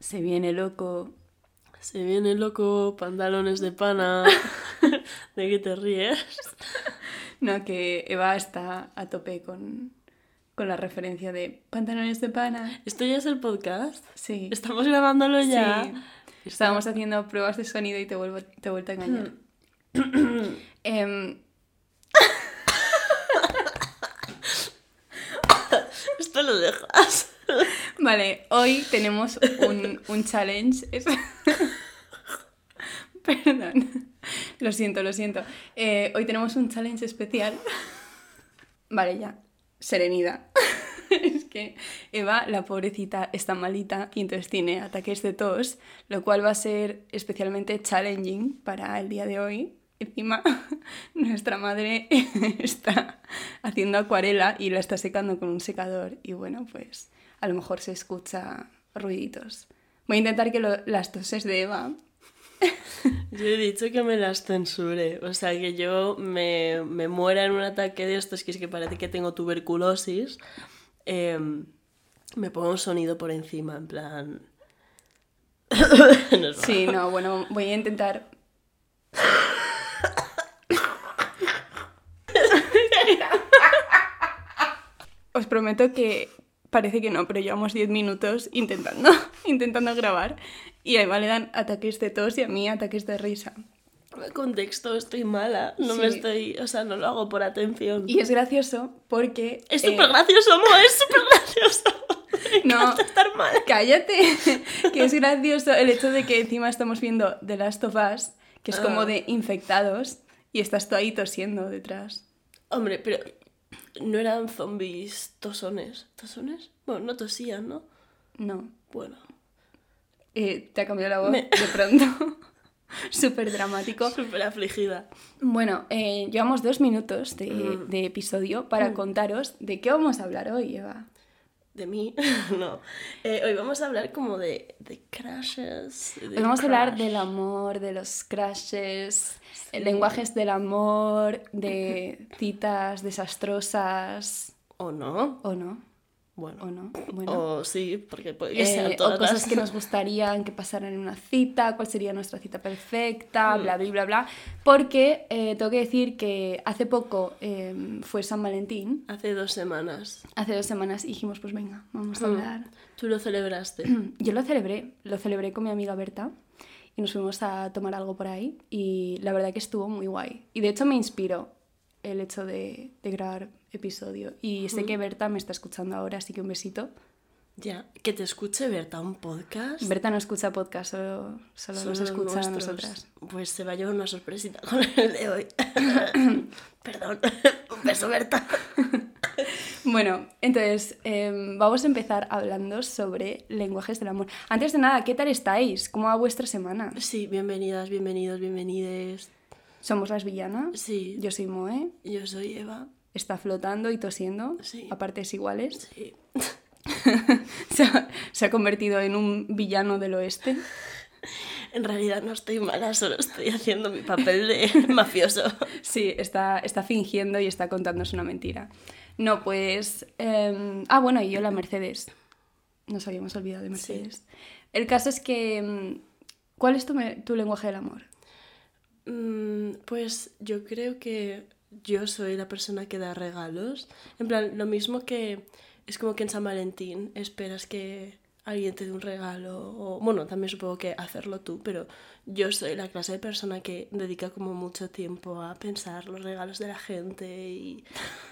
Se viene loco. Se viene loco, pantalones de pana. ¿De qué te ríes? No, que Eva está a tope con, con la referencia de pantalones de pana. ¿Esto ya es el podcast? Sí. ¿Estamos grabándolo ya? Sí. Estábamos haciendo pruebas de sonido y te vuelvo, te he vuelto a engañar. Em, Esto lo dejas. Vale, hoy tenemos un, un challenge. Perdón. Lo siento, lo siento. Eh, hoy tenemos un challenge especial. Vale, ya. Serenidad. es que Eva, la pobrecita, está malita y entonces tiene ataques de tos, lo cual va a ser especialmente challenging para el día de hoy. Encima, nuestra madre está haciendo acuarela y la está secando con un secador y bueno, pues a lo mejor se escucha ruiditos. Voy a intentar que lo- las toses de Eva Yo he dicho que me las censure. O sea, que yo me, me muera en un ataque de estos, que es que parece que tengo tuberculosis. em, me pongo un sonido por encima, en plan. No Sí, no, bueno, voy a intentar. Os prometo que parece que no, pero llevamos 10 minutos intentando, intentando grabar y a Eva le dan ataques de tos y a mí ataques de risa. contexto, estoy mala. No me estoy. O sea, no lo hago por atención. Y es gracioso porque... Es eh, súper gracioso, Mo, es súper gracioso. Me No. estar mal. Cállate, que es gracioso el hecho de que encima estamos viendo The Last of Us, que es como Ah. de infectados, y estás tú ahí tosiendo detrás. Hombre, pero. No eran zombies tosones. ¿Tosones? Bueno, no tosían, ¿no? No, Bueno. Eh, te ha cambiado la voz Me- de pronto. Súper dramático. Súper afligida. Bueno, eh, llevamos dos minutos de, Mm. de episodio para contaros de qué vamos a hablar hoy, Eva. De mí, no. Eh, hoy vamos a hablar como de, de crashes. de Hoy vamos a hablar del amor, de los crashes, eh, lenguajes del amor, de citas desastrosas. O no. ¿O no? Bueno. ¿O no? Bueno. O sí, porque puede que Eh, sean o todas. cosas que nos gustarían que pasaran en una cita, cuál sería nuestra cita perfecta, Hmm. bla, bla, bla, bla. Porque eh, tengo que decir que hace poco eh, fue San Valentín, Hace dos semanas. hace dos semanas, dijimos, pues venga, vamos a Hmm. hablar. Tú lo celebraste. Yo lo celebré, lo celebré con mi amiga Berta y nos fuimos a tomar algo por ahí y la verdad que estuvo muy guay. Y de hecho me inspiró el hecho de, de grabar episodio. Y sé que Berta me está escuchando ahora, así que un besito. ya. Que te escuche Berta un podcast. Berta no escucha podcast, solo, solo, nos Solo escucha a nuestros. nosotras. Pues se va a llevar una sorpresita con el de hoy. Perdón. Un beso, Berta. Bueno, entonces em, vamos a empezar hablando sobre lenguajes del amor. Antes de nada, ¿qué tal estáis? ¿Cómo va vuestra semana? Sí, bienvenidas, bienvenidos, bienvenides. Somos las villanas. Sí. Yo soy Moe. Yo soy Eva. Está flotando y tosiendo Sí. a partes iguales. Sí. se, ha, se ha convertido en un villano del oeste. En realidad no estoy mala, solo estoy haciendo mi papel de mafioso. Sí, está, está fingiendo y está contándonos una mentira. No, pues... em, ah, bueno, y yo la Mercedes. Nos habíamos olvidado de Mercedes. El caso es que... em, ¿Cuál es tu, tu lenguaje del amor? Mm, Pues yo creo que yo soy la persona que da regalos. En plan, lo mismo que es como que en San Valentín esperas que alguien te dé un regalo. O, bueno, también supongo que hacerlo tú, pero yo soy la clase de persona que dedica como mucho tiempo a pensar los regalos de la gente y...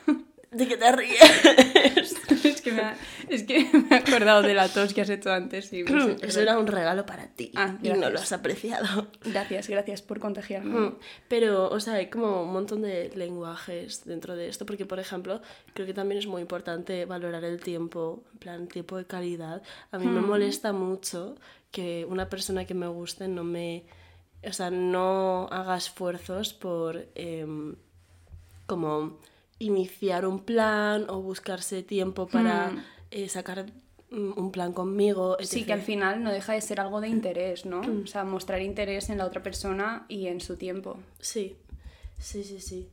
¿De qué te ríes? es, que me ha, es que me he acordado de la tos que has hecho antes. Y me- Eso era un regalo para ti Ah, y no lo has apreciado. Gracias, gracias por contagiarme. Mm, Pero, o sea, hay como un montón de lenguajes dentro de esto, porque, por ejemplo, creo que también es muy importante valorar el tiempo, en plan, tiempo de calidad. A mí me molesta mucho que una persona que me guste no me... O sea, no haga esfuerzos por, em, como, iniciar un plan o buscarse tiempo para eh, sacar mm, un plan conmigo. Sí, que al final no deja de ser algo de interés, ¿no? O sea, mostrar interés en la otra persona y en su tiempo. Sí, sí, sí, sí.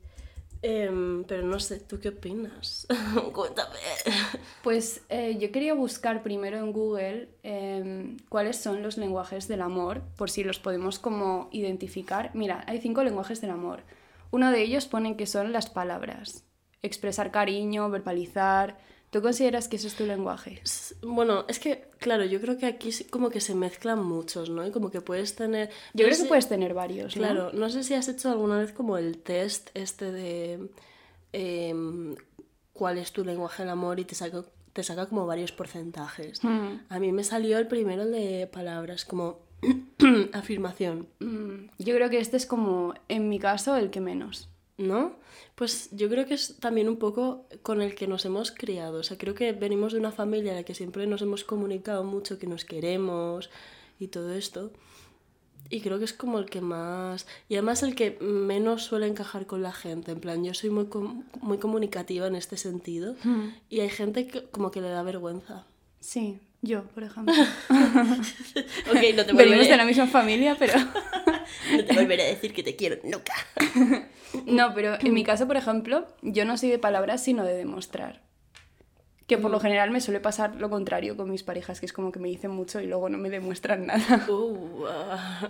Em, pero no sé, ¿tú qué opinas? Cuéntame. Pues eh, yo quería buscar primero en Google em, cuáles son los lenguajes del amor, por si los podemos como identificar. Mira, hay cinco lenguajes del amor. Uno de ellos pone que son las palabras. Expresar cariño, verbalizar. ¿Tú consideras que ese es tu lenguaje? Bueno, es que, claro, yo creo que aquí como que se mezclan muchos, ¿no? Y como que puedes tener... Yo no creo que puedes tener varios, ¿no? Claro, no sé si has hecho alguna vez como el test este de em, cuál es tu lenguaje del amor y te saca, te saca como varios porcentajes. Mm. A mí me salió el primero el de palabras, como afirmación, Mm, Yo creo que este es como, en mi caso, el que menos. ¿No? Pues yo creo que es también un poco con el que nos hemos criado. O sea, creo que venimos de una familia en la que siempre nos hemos comunicado mucho que nos queremos y todo esto. Y creo que es como el que más... Y además el que menos suele encajar con la gente. En plan, yo soy muy, com- muy comunicativa en este sentido. Y hay gente que como que le da vergüenza. Sí, yo, por ejemplo. Ok, no te Venimos de la misma familia, pero... no te volveré a decir que te quiero nunca. No, pero en mi caso, por ejemplo, yo no soy de palabras, sino de demostrar. Que por lo general me suele pasar lo contrario con mis parejas, que es como que me dicen mucho y luego no me demuestran nada. Uh, ah.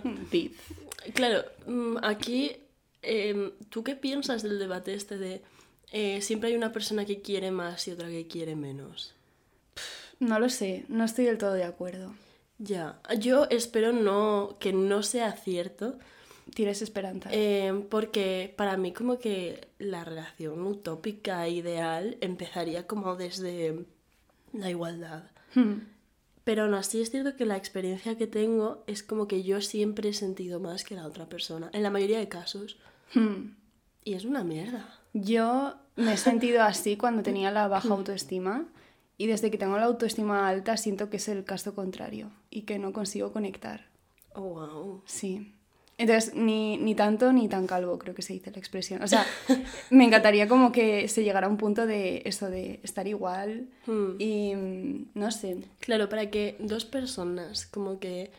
Claro, mm, aquí, em, ¿tú qué piensas del debate este de eh, siempre hay una persona que quiere más y otra que quiere menos? No lo sé, no estoy del todo de acuerdo. Ya, yo espero no que no sea cierto, Tienes esperanza. em, porque para mí como que la relación utópica ideal empezaría como desde la igualdad. Hmm. Pero aún así es cierto que la experiencia que tengo es como que yo siempre he sentido más que la otra persona, en la mayoría de casos. Hmm. Y es una mierda. Yo me he sentido así cuando tenía la baja autoestima y desde que tengo la autoestima alta siento que es el caso contrario y que no consigo conectar. Oh, wow. Sí. Entonces, ni, ni tanto ni tan calvo, creo que se dice la expresión. O sea, me encantaría como que se llegara a un punto de eso, de estar igual Hmm. y mm, no sé. Claro, para que dos personas como que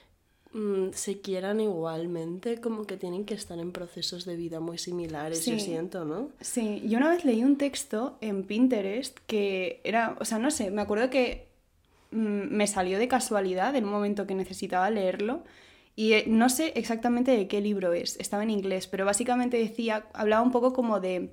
mm, se quieran igualmente, como que tienen que estar en procesos de vida muy similares, yo siento, ¿no? Sí, yo una vez leí un texto en Pinterest que era, o sea, no sé, me acuerdo que mm, me salió de casualidad en un momento que necesitaba leerlo y eh, no sé exactamente de qué libro es, estaba en inglés, pero básicamente decía, hablaba un poco como de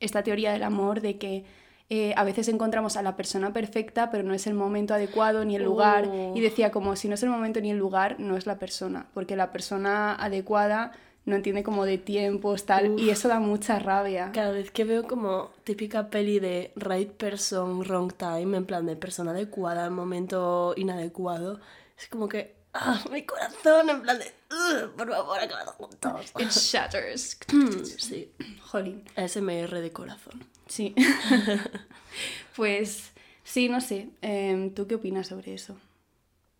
esta teoría del amor, de que eh, a veces encontramos a la persona perfecta, pero no es el momento adecuado ni el lugar. Oh. Y decía como si no es el momento ni el lugar, no es la persona, porque la persona adecuada no entiende como de tiempos, tal, y eso da mucha rabia. Cada vez que veo como típica peli de right person, wrong time, en plan de persona adecuada momento inadecuado, es como que, ah, mi corazón, en plan de, "Ugh, por favor, acabad juntos. It shatters. sí, Jolín. ASMR de corazón. Sí. pues sí, no sé. Em, ¿Tú qué opinas sobre eso?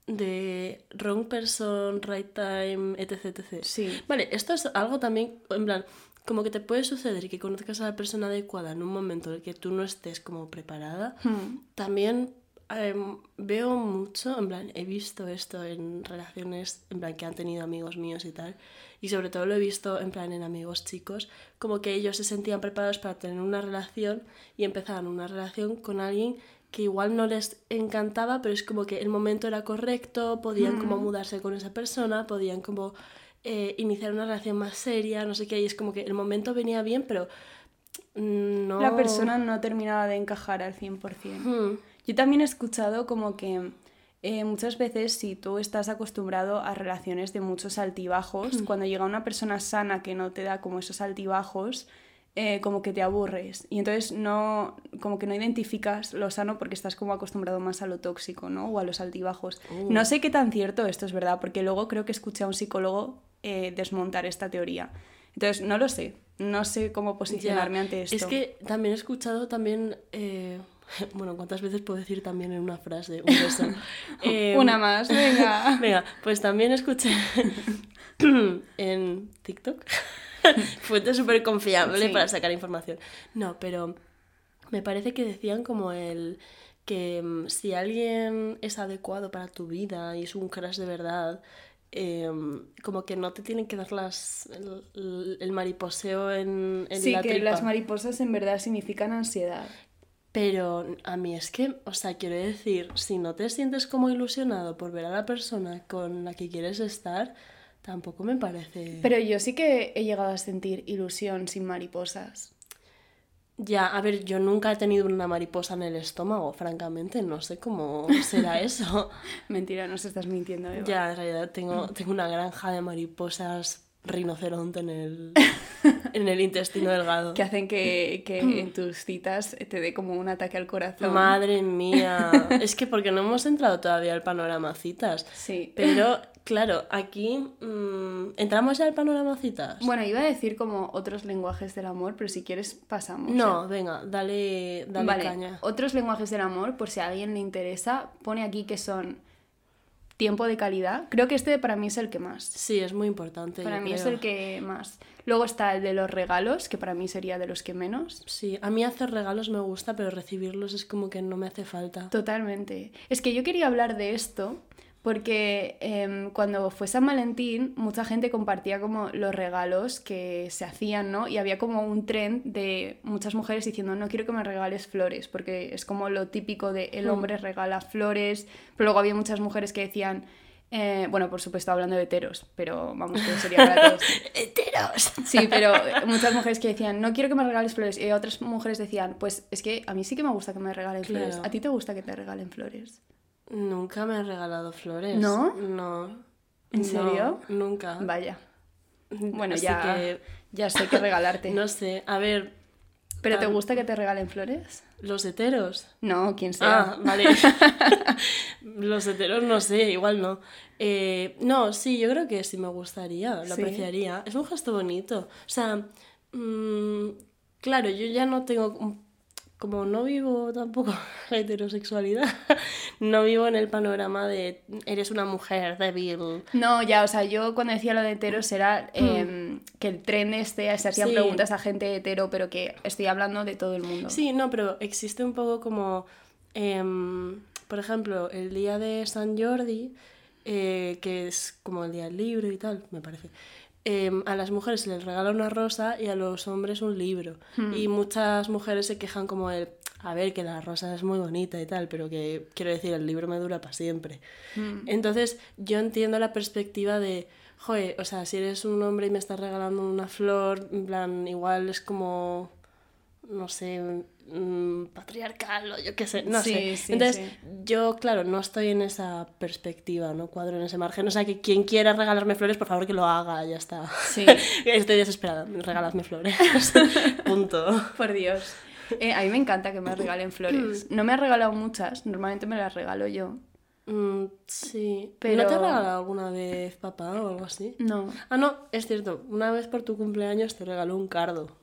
De wrong person, right time, etc, etc. Sí. Vale, esto es algo también, en plan, como que te puede suceder que conozcas a la persona adecuada en un momento en el que tú no estés como preparada. Hmm. También em, veo mucho, en plan, he visto esto en relaciones, en plan, que han tenido amigos míos y tal. Y sobre todo lo he visto, en plan, en amigos chicos, como que ellos se sentían preparados para tener una relación y empezaban una relación con alguien que igual no les encantaba, pero es como que el momento era correcto, podían como mudarse con esa persona, podían como eh, iniciar una relación más seria, no sé qué, y es como que el momento venía bien, pero mm, no... La persona no terminaba de encajar al 100%. Hmm. Yo también he escuchado como que eh, muchas veces si tú estás acostumbrado a relaciones de muchos altibajos, cuando llega una persona sana que no te da como esos altibajos, eh, como que te aburres. Y entonces no, como que no identificas lo sano porque estás como acostumbrado más a lo tóxico, ¿no? O a los altibajos. No sé qué tan cierto esto es verdad, porque luego creo que escuché a un psicólogo eh, desmontar esta teoría. Entonces, no lo sé. No sé cómo posicionarme Ya, ante esto. Es que también he escuchado también... eh, Bueno, ¿cuántas veces puedo decir también en una frase? Un beso. Eh, Una más, venga. Venga, pues también escuché en TikTok. Fuente súper confiable Sí. para sacar información. No, pero me parece que decían como el que mm, si alguien es adecuado para tu vida y es un crush de verdad, em, como que no te tienen que dar las, el, el mariposeo en, en Sí, la que las mariposas en verdad significan ansiedad. Pero a mí es que, o sea, quiero decir, si no te sientes como ilusionado por ver a la persona con la que quieres estar, tampoco me parece... Pero yo sí que he llegado a sentir ilusión sin mariposas. Ya, a ver, yo nunca he tenido una mariposa en el estómago, francamente, no sé cómo será eso. Mentira, nos estás mintiendo, Eva. Ya, en realidad tengo, tengo una granja de mariposas rinoceronte en el, en el intestino delgado. Que hacen que, que en tus citas te dé como un ataque al corazón. Madre mía, es que porque no hemos entrado todavía al panorama citas. Sí. Pero, claro, aquí mm, entramos ya al panorama citas. Bueno, iba a decir como otros lenguajes del amor, pero si quieres pasamos. no, venga, dale, dale Vale, caña. otros lenguajes del amor, por si a alguien le interesa, pone aquí que son tiempo de calidad. Creo que este para mí es el que más. Sí, es muy importante. Para mí es el que más. Luego está el de los regalos, que para mí sería de los que menos. Sí, a mí hacer regalos me gusta, pero recibirlos es como que no me hace falta. Totalmente. Es que yo quería hablar de esto porque em, cuando fue San Valentín mucha gente compartía como los regalos que se hacían, ¿no? Y había como un trend de muchas mujeres diciendo no quiero que me regales flores porque es como lo típico de el hombre regala flores, pero luego había muchas mujeres que decían eh, bueno, por supuesto hablando de heteros, pero vamos, que sería para todos. ¡Heteros! Sí, pero muchas mujeres que decían, no quiero que me regales flores. Y otras mujeres decían, pues es que a mí sí que me gusta que me regalen flores. ¿A ti te gusta que te regalen flores? Nunca me han regalado flores. ¿No? No. ¿En No, serio? nunca. Vaya. Bueno, Así ya, que, ya sé que regalarte. no sé. A ver, ¿Pero te gusta que te regalen flores? los heteros. No, quien sea. Ah, vale. Los heteros no sé, igual no. Eh, no, sí, yo creo que sí me gustaría, lo Sí. apreciaría. Es un gesto bonito. O sea, mm, claro, yo ya no tengo, un- como no vivo tampoco la heterosexualidad, no vivo en el panorama de eres una mujer débil. No, ya, o sea, yo cuando decía lo de heteros era em, que el tren este se hacían Hmm. Sí. preguntas a gente hetero, pero que estoy hablando de todo el mundo. Sí, no, pero existe un poco como, em, por ejemplo, el día de San Jordi, eh, que es como el día del libro y tal, me parece. Em, a las mujeres se les regala una rosa y a los hombres un libro. Y muchas mujeres se quejan como el, a ver, que la rosa es muy bonita y tal, pero que quiero decir, el libro me dura para siempre. Entonces, yo entiendo la perspectiva de, joder, o sea, si eres un hombre y me estás regalando una flor, en plan, igual es como, no sé, mm, patriarcal o yo qué sé, no Sí, sé. sí, Entonces, sí. yo, claro, no estoy en esa perspectiva, no cuadro en ese margen. O sea, que quien quiera regalarme flores, por favor que lo haga, ya está. Sí. Estoy desesperada, regaladme flores. Punto. Por Dios. Eh, a mí me encanta que me regalen flores. No me ha regalado muchas, normalmente me las regalo yo. Mm, sí. Pero- ¿No te ha regalado alguna vez papá o algo así? No. Ah, no, es cierto. Una vez por tu cumpleaños te regaló un cardo.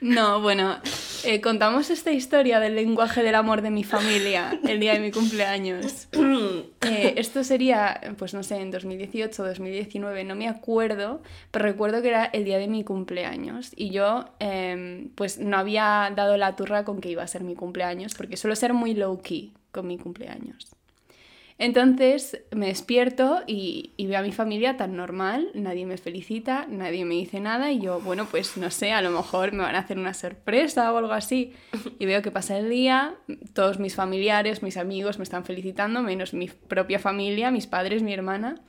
No, bueno, eh, contamos esta historia del lenguaje del amor de mi familia el día de mi cumpleaños. Eh, esto sería, pues no sé, en 2018 o 2019, no me acuerdo, pero recuerdo que era el día de mi cumpleaños y yo em, pues no había dado la turra con que iba a ser mi cumpleaños porque suelo ser muy low key con mi cumpleaños. Entonces me despierto y, y veo a mi familia tan normal, nadie me felicita, nadie me dice nada y yo, bueno, pues no sé, a lo mejor me van a hacer una sorpresa o algo así. Y veo que pasa el día, todos mis familiares, mis amigos me están felicitando, menos mi propia familia, mis padres, mi hermana.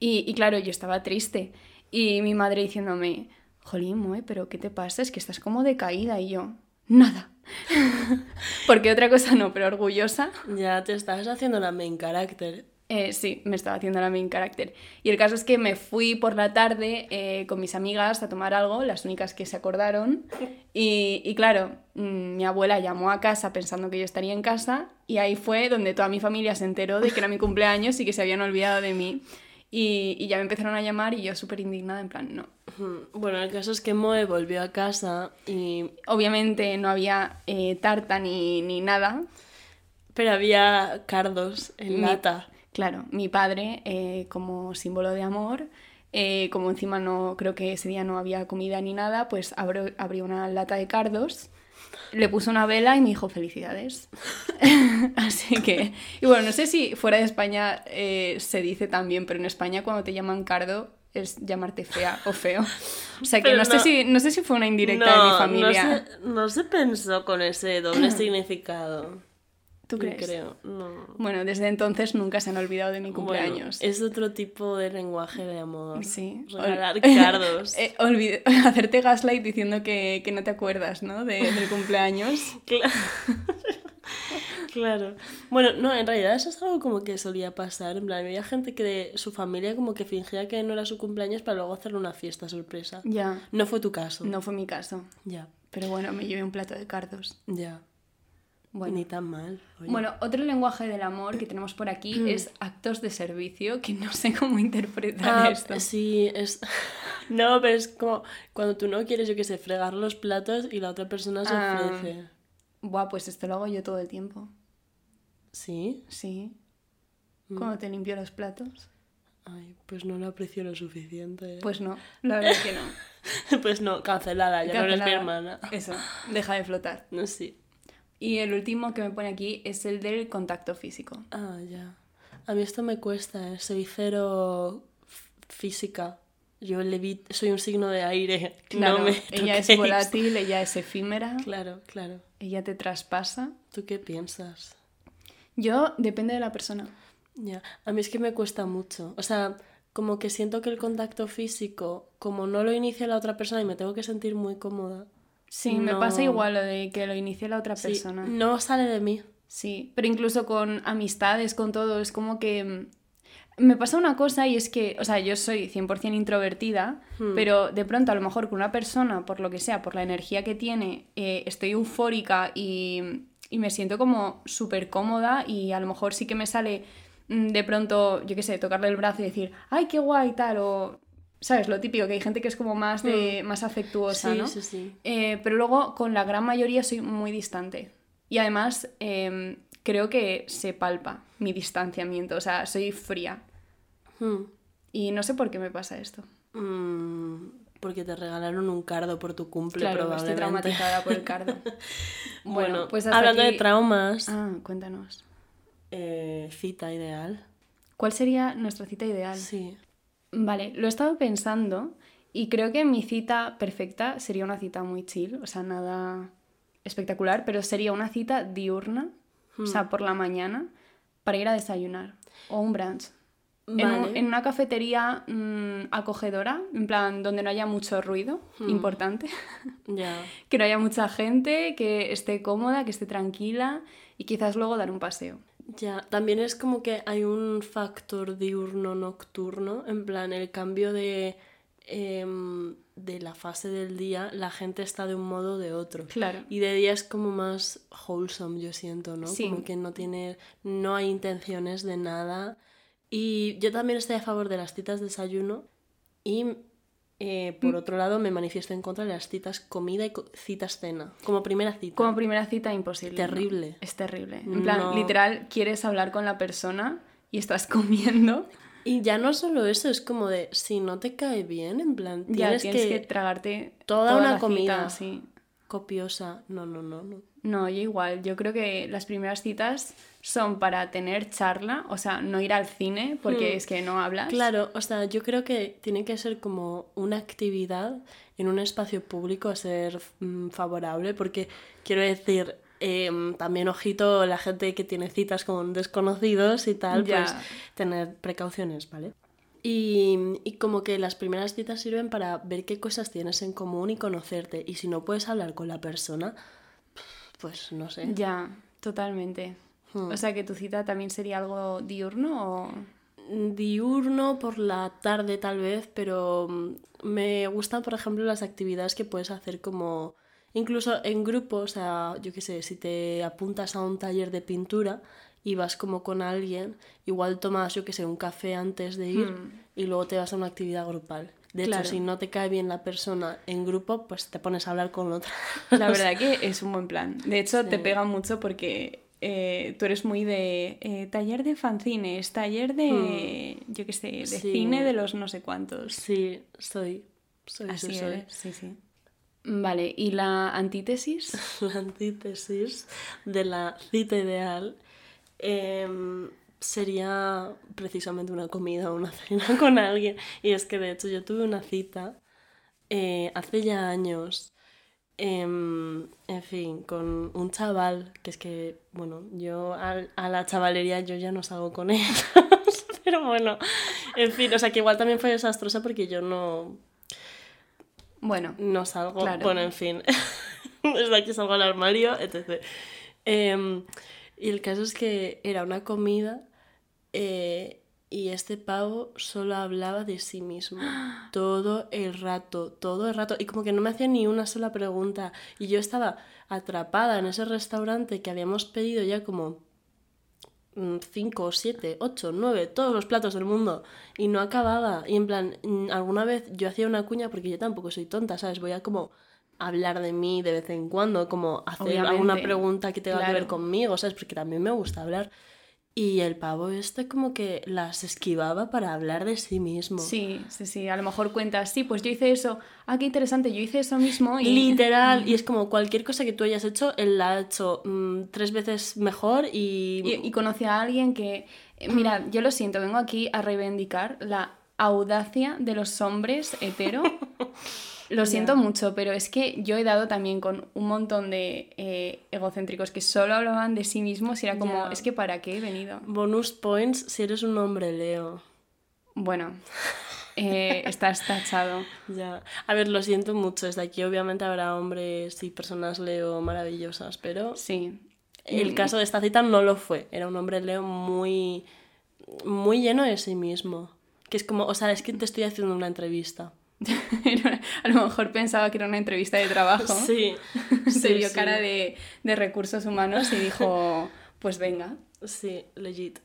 Y, y claro, yo estaba triste y mi madre diciéndome, Jolín, Moe, pero ¿qué te pasa? Es que estás como decaída y yo, nada. Porque otra cosa no, pero orgullosa. Ya te estás haciendo la main character. Eh, sí, me estaba haciendo la main character. Y el caso es que me fui por la tarde eh, con mis amigas a tomar algo, las únicas que se acordaron. Y, y claro, mm, mi abuela llamó a casa pensando que yo estaría en casa y ahí fue donde toda mi familia se enteró de que era mi cumpleaños y que se habían olvidado de mí. Y, y ya me empezaron a llamar y yo súper indignada, en plan, no. Bueno, el caso es que Moe volvió a casa y... Obviamente no había eh, tarta ni, ni nada, Pero había cardos en lata. Claro, mi padre, eh, como símbolo de amor, eh, como encima no creo que ese día no había comida ni nada, pues abro- abrió una lata de cardos le puso una vela y me dijo felicidades. Así que, y bueno, no sé si fuera de España eh, se dice también, pero en España cuando te llaman cardo es llamarte fea o feo. O sea que no, sé si, no sé si fue una indirecta de mi familia. No se, no se pensó con ese doble significado. ¿Tú crees? Creo, no. Bueno, desde entonces nunca se han olvidado de mi cumpleaños. Bueno, es otro tipo de lenguaje de amor. Sí. Regalar cardos. Eh, hacerte gaslight diciendo que, que no te acuerdas, ¿no? De- del cumpleaños. Claro. Claro. Bueno, no, en realidad eso es algo como que solía pasar. En plan, había gente que de su familia como que fingía que no era su cumpleaños para luego hacerle una fiesta sorpresa. Ya. No fue tu caso. No fue mi caso. Ya, Pero bueno, me llevé un plato de cardos. ya. Bueno. Ni tan mal. oye. Bueno, otro lenguaje del amor que tenemos por aquí es actos de servicio, que no sé cómo interpretar Ah, esto. Sí, es. No, pero es como cuando tú no quieres, yo qué sé, fregar los platos y la otra persona se Ah. ofrece. Buah, pues esto lo hago yo todo el tiempo. ¿Sí? Sí. Mm. Cuando te limpio los platos. Ay, pues no lo aprecio lo suficiente. Pues no, la verdad que no. Pues no, cancelada, ya no eres mi hermana. Eso, deja de flotar. No, sí. Y el último que me pone aquí es el del contacto físico. Ah, ya. A mí esto me cuesta, ¿eh? Soy cero física. Yo soy un signo de aire. Claro, no me ella es volátil, ella es efímera, Claro, claro. ella te traspasa. ¿Tú qué piensas? Yo, depende de la persona. Ya, a mí es que me cuesta mucho. O sea, como que siento que el contacto físico, como no lo inicia la otra persona y me tengo que sentir muy cómoda. Sí, me pasa igual lo de que lo inicie la otra sí, persona. no sale de mí. Sí, pero incluso con amistades, con todo, es como que mm, me pasa una cosa y es que, o sea, yo soy 100% introvertida, pero de pronto a lo mejor con una persona, por lo que sea, por la energía que tiene, eh, estoy eufórica y, y me siento como súper cómoda y a lo mejor sí que me sale mm, de pronto, yo qué sé, tocarle el brazo y decir, ay, qué guay, tal, o... ¿Sabes? Lo típico, que hay gente que es como más, de, más afectuosa, Sí, ¿no? sí, sí. Eh, pero luego con la gran mayoría soy muy distante. Y además em, creo que se palpa mi distanciamiento. O sea, soy fría. Hmm. Y no sé por qué me pasa esto. Mm, porque te regalaron un cardo por tu cumple, Claro, probablemente. estoy traumatizada por el cardo. Bueno, pues hasta hablando de traumas, Ah, cuéntanos. eh, cita ideal. ¿Cuál sería nuestra cita ideal? Sí. Vale, lo he estado pensando y creo que mi cita perfecta sería una cita muy chill, o sea, nada espectacular, pero sería una cita diurna, o Hmm. sea, por la mañana, para ir a desayunar o un brunch. En, un- Vale. en una cafetería mm, acogedora, en plan, donde no haya mucho ruido, Hmm. importante, Ya. que no haya mucha gente, que esté cómoda, que esté tranquila y quizás luego dar un paseo. Ya, también es como que hay un factor diurno-nocturno, en plan, el cambio de, em, de la fase del día, la gente está de un modo o de otro. Claro. Y de día es como más wholesome, yo siento, ¿no? Sí. Como que no tiene, no hay intenciones de nada. Y yo también estoy a favor de las citas desayuno y eh, por otro lado me manifiesto en contra de las citas comida y co- citas cena, como primera cita. Como primera cita, imposible. ¿no? Terrible. Es terrible. En plan, No. literal, quieres hablar con la persona y estás comiendo. Y ya no solo eso, es como de, si no te cae bien, en plan, Ya tienes, tienes que, que, tragarte toda una la cita, comida. sí. copiosa. No, no, no, no. No, yo igual. Yo creo que las primeras citas son para tener charla, o sea, no ir al cine porque Hmm. es que no hablas. Claro, o sea, yo creo que tiene que ser como una actividad en un espacio público a ser mm, favorable, porque quiero decir, em, también ojito la gente que tiene citas con desconocidos y tal, Ya. pues tener precauciones, ¿vale? Y, y como que las primeras citas sirven para ver qué cosas tienes en común y conocerte. Y si no puedes hablar con la persona, pues no sé. Ya, totalmente. Hmm. O sea, que tu cita también sería algo diurno o... diurno por la tarde tal vez, pero mm, me gustan, por ejemplo, las actividades que puedes hacer como incluso en grupo, o sea, yo qué sé, si te apuntas a un taller de pintura y vas como con alguien, igual tomas, yo qué sé, un café antes de ir y luego te vas a una actividad grupal. De hecho, Claro. si no te cae bien la persona en grupo, pues te pones a hablar con otra. La verdad que es un buen plan. De hecho, te pega mucho porque eh, tú eres muy de eh, taller de fanzines, taller de, yo qué sé, de Sí. cine de los no sé cuántos. Sí, soy. Soy, Así soy, soy. eres, sí, sí. Vale, ¿y la antítesis? La antítesis de la cita ideal em, sería precisamente una comida o una cena con alguien. Y es que de hecho yo tuve una cita eh, hace ya años, em, en fin, con un chaval, que es que, bueno, yo al- a, la chavalería yo ya no salgo con él. Pero bueno, en fin, o sea que igual también fue desastrosa porque yo no, Bueno, no salgo. Claro. Bueno, en fin. Desde aquí salgo al armario, etc. Em, y el caso es que era una comida eh, y este pavo solo hablaba de sí mismo. Todo el rato, todo el rato. Y como que no me hacía ni una sola pregunta. Y yo estaba atrapada en ese restaurante que habíamos pedido ya como 5, 7, 8, 9, todos los platos del mundo y no acababa. Y en plan, mm, alguna vez yo hacía una cuña porque yo tampoco soy tonta, ¿sabes? Voy a como hablar de mí de vez en cuando, como hacer Obviamente, alguna pregunta que tenga que ver claro. conmigo, ¿sabes? Porque también me gusta hablar. Y el pavo este como que las esquivaba para hablar de sí mismo. sí, sí, sí. A lo mejor cuentas, sí, pues yo hice eso. Ah, qué interesante, yo hice eso mismo y... Literal, y es como cualquier cosa que tú hayas hecho, él la ha hecho mm, tres veces mejor y... Y, y conocí a alguien que, eh, mira, yo lo siento, vengo aquí a reivindicar la audacia de los hombres hetero. Lo siento mucho, pero es que yo he dado también con un montón de eh, egocéntricos que solo hablaban de sí mismos y era como, es que ¿para qué he venido? Bonus points si eres un hombre Leo. Bueno, eh, estás tachado. Ya. A ver, lo siento mucho. Desde aquí obviamente habrá hombres y personas Leo maravillosas, pero Sí. el Mm, caso de esta cita no lo fue. Era un hombre Leo muy, muy lleno de sí mismo. Que es como, o sea, es que te estoy haciendo una entrevista. a lo mejor pensaba que era una entrevista de trabajo. Sí. Se sí, vio sí. cara de, de recursos humanos y dijo, pues venga. Sí, legit.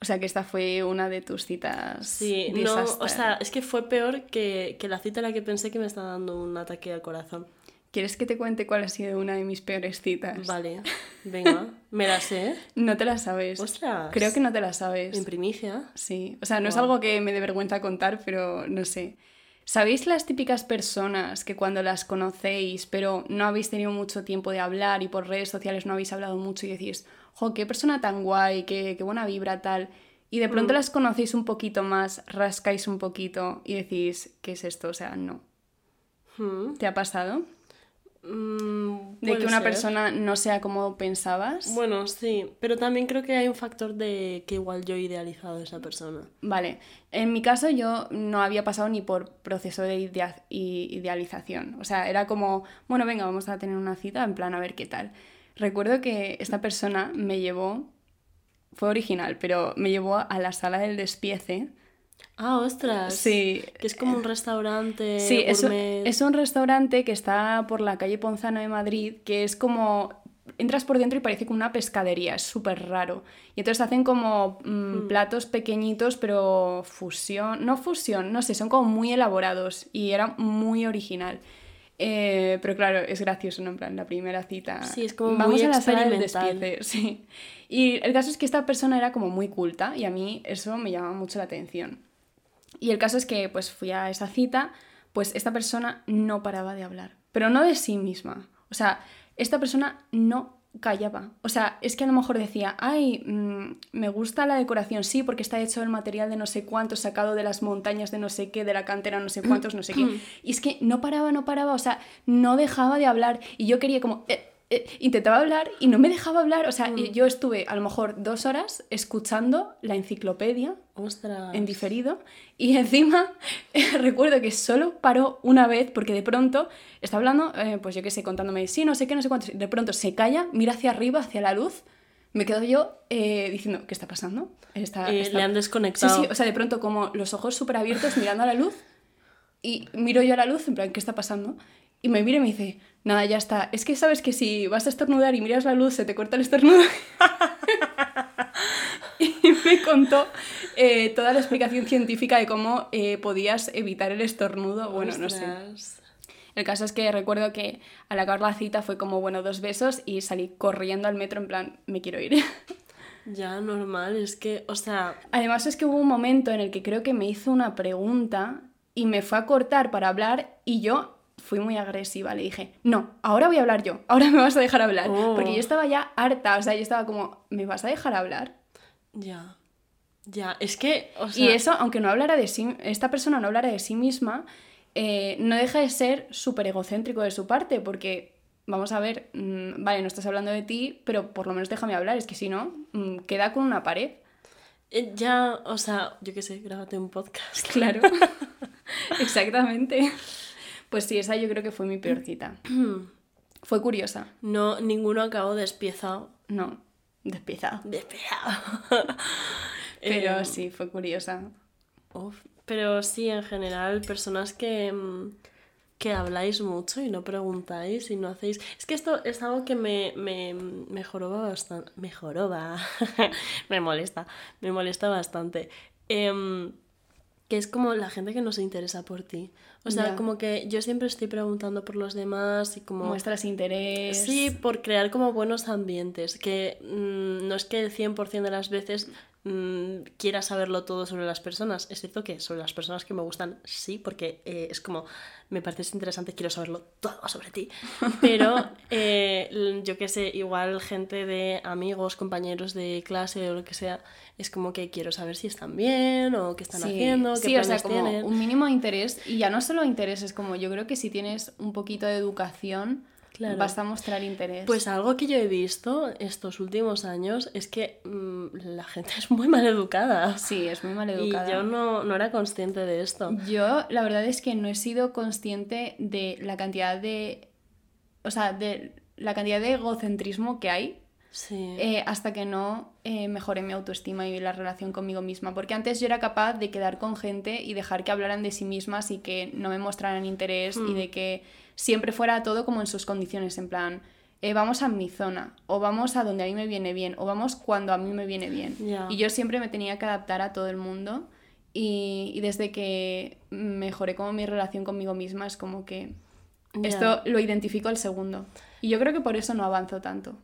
O sea que esta fue una de tus citas. Sí, no, disaster. o sea, es que fue peor que, que la cita en la que pensé que me estaba dando un ataque al corazón. ¿Quieres que te cuente cuál ha sido una de mis peores citas? Vale, venga, me la sé. No te la sabes. Ostras. Creo que no te la sabes. En primicia. Sí, o sea, no es Guau. algo que me dé vergüenza contar, pero no sé. ¿Sabéis las típicas personas que cuando las conocéis, pero no habéis tenido mucho tiempo de hablar y por redes sociales no habéis hablado mucho y decís, jo, qué persona tan guay, qué, qué buena vibra tal? Y de pronto Mm. las conocéis un poquito más, rascáis un poquito y decís, ¿qué es esto? O sea, no. Hmm. ¿Te ha pasado? Mm, De que una ser. persona no sea como pensabas. Bueno, sí, pero también creo que hay un factor de que igual yo he idealizado a esa persona. Vale, en mi caso yo no había pasado ni por proceso de idea- idealización. O sea, era como, bueno, venga, vamos a tener una cita, en plan, a ver qué tal. Recuerdo que esta persona me llevó, fue original, pero me llevó a la sala del despiece. Ah, ostras. Sí, Que es como un restaurante Sí, es un, es un restaurante que está por la calle Ponzano de Madrid, que es como... Entras por dentro y parece como una pescadería, es súper raro. Y entonces hacen como mm, platos pequeñitos, pero fusión, no fusión, no sé, son como muy elaborados y era muy original. Eh, pero claro, es gracioso, ¿no? En plan, la primera cita. Sí, es como Vamos muy a la sala del despiece, sí. Y el caso es que esta persona era como muy culta y a mí eso me llama mucho la atención. Y el caso es que pues fui a esa cita, pues esta persona no paraba de hablar, pero no de sí misma. O sea, esta persona no callaba. O sea, es que a lo mejor decía, ay, mm, me gusta la decoración, sí, porque está hecho el material de no sé cuánto, sacado de las montañas de no sé qué, de la cantera no sé cuántos, no sé qué. Y es que no paraba, no paraba, o sea, no dejaba de hablar. Y yo quería como... eh, eh, intentaba hablar y no me dejaba hablar. O sea, y yo estuve a lo mejor dos horas escuchando la enciclopedia Ostras. en diferido y encima recuerdo que solo paró una vez porque de pronto está hablando, eh, pues yo qué sé, contándome, sí, no sé qué, no sé cuánto, de pronto se calla, mira hacia arriba, hacia la luz, me quedo yo eh, diciendo, ¿qué está pasando? Está, Eh, está- Le han Sí, desconectado. sí, o sea, de pronto como los ojos súper abiertos mirando a la luz y miro yo a la luz, en plan, ¿qué está pasando? Y me mira y me dice, nada, ya está. Es que sabes que si vas a estornudar y miras la luz, se te corta el estornudo. y me contó eh, toda la explicación científica de cómo eh, podías evitar el estornudo. Bueno, no sé. Ostras. El caso es que recuerdo que al acabar la cita fue como, bueno, dos besos y salí corriendo al metro en plan, me quiero ir. Ya, normal, es que, o sea, Además es que hubo un momento en el que creo que me hizo una pregunta y me fue a cortar para hablar y yo fui muy agresiva, le dije, no, ahora voy a hablar yo, ahora me vas a dejar hablar. Oh. Porque yo estaba ya harta, o sea, yo estaba como, ¿me vas a dejar hablar? Ya. Ya, es que, o sea... y eso, aunque no hablara de sí, esta persona no hablara de sí misma, eh, no deja de ser súper egocéntrico de su parte, porque, vamos a ver, mm, vale, no estás hablando de ti, pero por lo menos déjame hablar, es que si no, mm, queda con una pared. eh, Ya, o sea, yo qué sé, grábate un podcast. Claro, exactamente. Pues sí, esa yo creo que fue mi peor cita. fue curiosa. No, ninguno acabó despiezado. No, despiezado. Despiezado. Pero Eh, sí, fue curiosa. uf. Pero sí, en general, personas que, mm, que habláis mucho y no preguntáis y no hacéis... Es que esto es algo que me, me, me joroba bastante. Me joroba. me molesta. Me molesta bastante. Em, que es como la gente que no se interesa por ti. O sea, Ya. como que yo siempre estoy preguntando por los demás y como... Muestras interés. Sí, por crear como buenos ambientes, que mm, no es que el 100% de las veces mm, quiera saberlo todo sobre las personas, es cierto que sobre las personas que me gustan sí, porque eh, es como, me pareces interesante, quiero saberlo todo sobre ti, pero eh, yo qué sé, igual gente de amigos, compañeros de clase o lo que sea, es como que quiero saber si están bien o qué están Sí, haciendo, qué sí, o sea, planes como tienen. un mínimo de interés. Y ya no solo interés, es como yo creo que si tienes un poquito de educación, Claro. vas a mostrar interés. Pues algo que yo he visto estos últimos años es que mm, la gente es muy mal educada. sí, es muy mal Y educada. yo no, no era consciente de esto. Yo, la verdad es que no he sido consciente de la cantidad de. O sea, de la cantidad de egocentrismo que hay Sí. eh, hasta que no eh, mejoré mi autoestima y la relación conmigo misma. Porque antes yo era capaz de quedar con gente y dejar que hablaran de sí mismas y que no me mostraran interés y de que siempre fuera todo como en sus condiciones, en plan, eh, vamos a mi zona, o vamos a donde a mí me viene bien, o vamos cuando a mí me viene bien. Ya. Y yo siempre me tenía que adaptar a todo el mundo. Y, y desde que mejoré como mi relación conmigo misma es como que Ya. esto lo identifico al segundo. Y yo creo que por eso no avanzo tanto.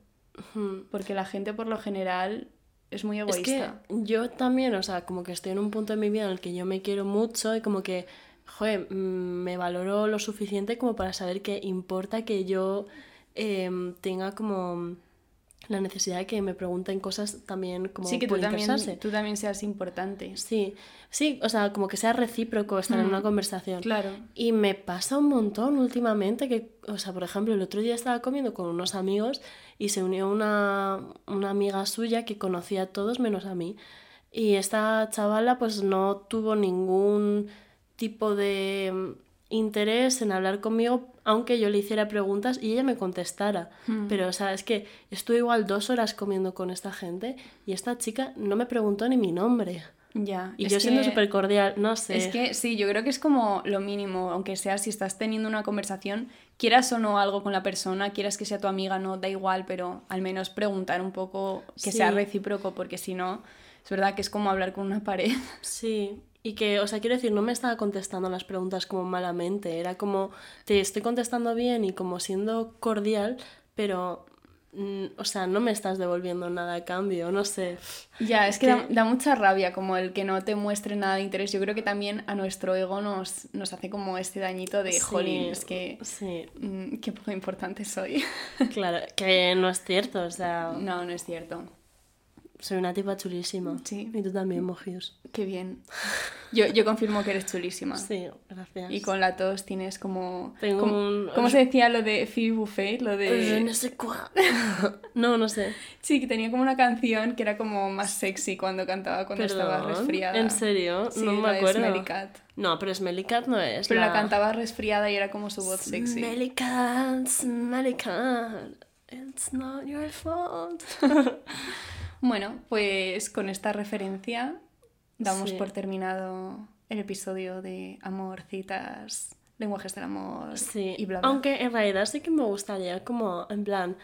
Porque la gente por lo general es muy Es que egoísta. yo también, o sea, como que estoy en un punto de mi vida en el que yo me quiero mucho y como que, joder, mm, me valoro lo suficiente como para saber que importa que yo em, tenga como la necesidad de que me pregunten cosas también como sí, que tú también, interesarse. tú también seas importante. Sí, sí, o sea, como que sea recíproco estar en una conversación. Claro. Y me pasa un montón últimamente que, o sea, por ejemplo, el otro día estaba comiendo con unos amigos y se unió una, una amiga suya que conocía a todos menos a mí. Y esta chavala pues no tuvo ningún tipo de interés en hablar conmigo, aunque yo le hiciera preguntas y ella me contestara. Pero, o sea, es que estuve igual dos horas comiendo con esta gente y esta chica no me preguntó ni mi nombre. Ya. Y yo siendo súper cordial, no sé. Es que sí, yo creo que es como lo mínimo, aunque sea si estás teniendo una conversación, quieras o no algo con la persona, quieras que sea tu amiga, no, da igual, pero al menos preguntar un poco que Sí. sea recíproco, porque si no, es verdad que es como hablar con una pared. Sí, y que, o sea, quiero decir, no me estaba contestando las preguntas como malamente, era como, te estoy contestando bien y como siendo cordial, pero, mm, o sea, no me estás devolviendo nada a cambio, no sé. Ya, es que, que- Da, da mucha rabia como el que no te muestre nada de interés. Yo creo que también a nuestro ego nos, nos hace como este dañito de, Sí, jolín, es que Sí, mm, qué poco importante soy. claro, que no es cierto, o sea, no, no es cierto. Soy una tipa chulísima. Sí. Y tú también, Mojius. Qué bien. Yo, yo confirmo que eres chulísima. Sí, gracias. Y con la tos tienes como... Tengo como- un- ¿Cómo se decía lo de Phoebe Buffet? Lo de... No sé cuál. no, no sé. Sí, que tenía como una canción que era como más sexy cuando cantaba cuando estaba Perdón, resfriada. ¿en serio? Sí, No me la acuerdo. Smelly Cat. No, pero Smelly Cat no es Pero la... cantaba resfriada y era como su voz sexy. Smelly cat, smelly cat, it's not your fault. Bueno, pues con esta referencia damos Sí. por terminado el episodio de amor, citas, lenguajes del amor Sí, y bla bla. aunque en realidad sí que me gustaría como, en plan,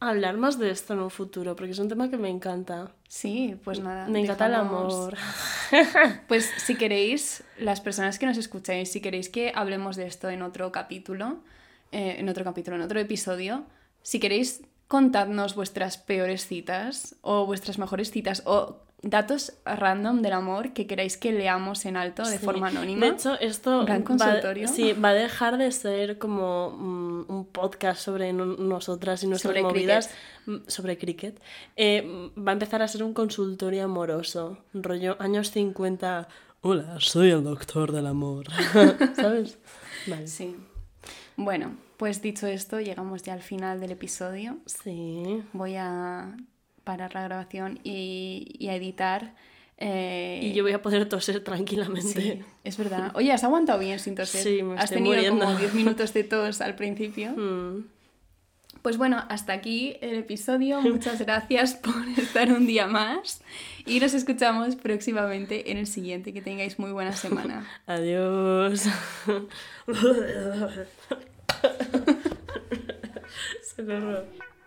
hablar más de esto en un futuro, porque es un tema que me encanta. Sí, pues nada. Me encanta el amor. Pues si queréis, las personas que nos escucháis, si queréis que hablemos de esto en otro capítulo, eh, en otro capítulo, en otro episodio, si queréis contadnos vuestras peores citas o vuestras mejores citas o datos random del amor que queráis que leamos en alto de Sí. forma anónima. De hecho, esto Gran va, sí, va a dejar de ser como mm, un podcast sobre no- nosotras y nuestras Sobre movidas mm, sobre cricket. Eh, va a empezar a ser un consultorio amoroso, rollo años 50. Hola, soy el doctor del amor. ¿Sabes? Vale. Sí. Bueno, pues dicho esto, llegamos ya al final del episodio. Sí. Voy a parar la grabación y, y a editar. eh, Y yo voy a poder toser tranquilamente. Sí, es verdad. Oye, has aguantado bien sin toser. Sí, me Has estoy tenido muriendo. como 10 minutos de tos al principio. Mm. Pues bueno, hasta aquí el episodio. Muchas gracias por estar un día más. Y nos escuchamos próximamente en el siguiente. Que tengáis muy buena semana. Adiós.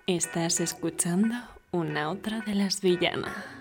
Estás escuchando una otra de las villanas.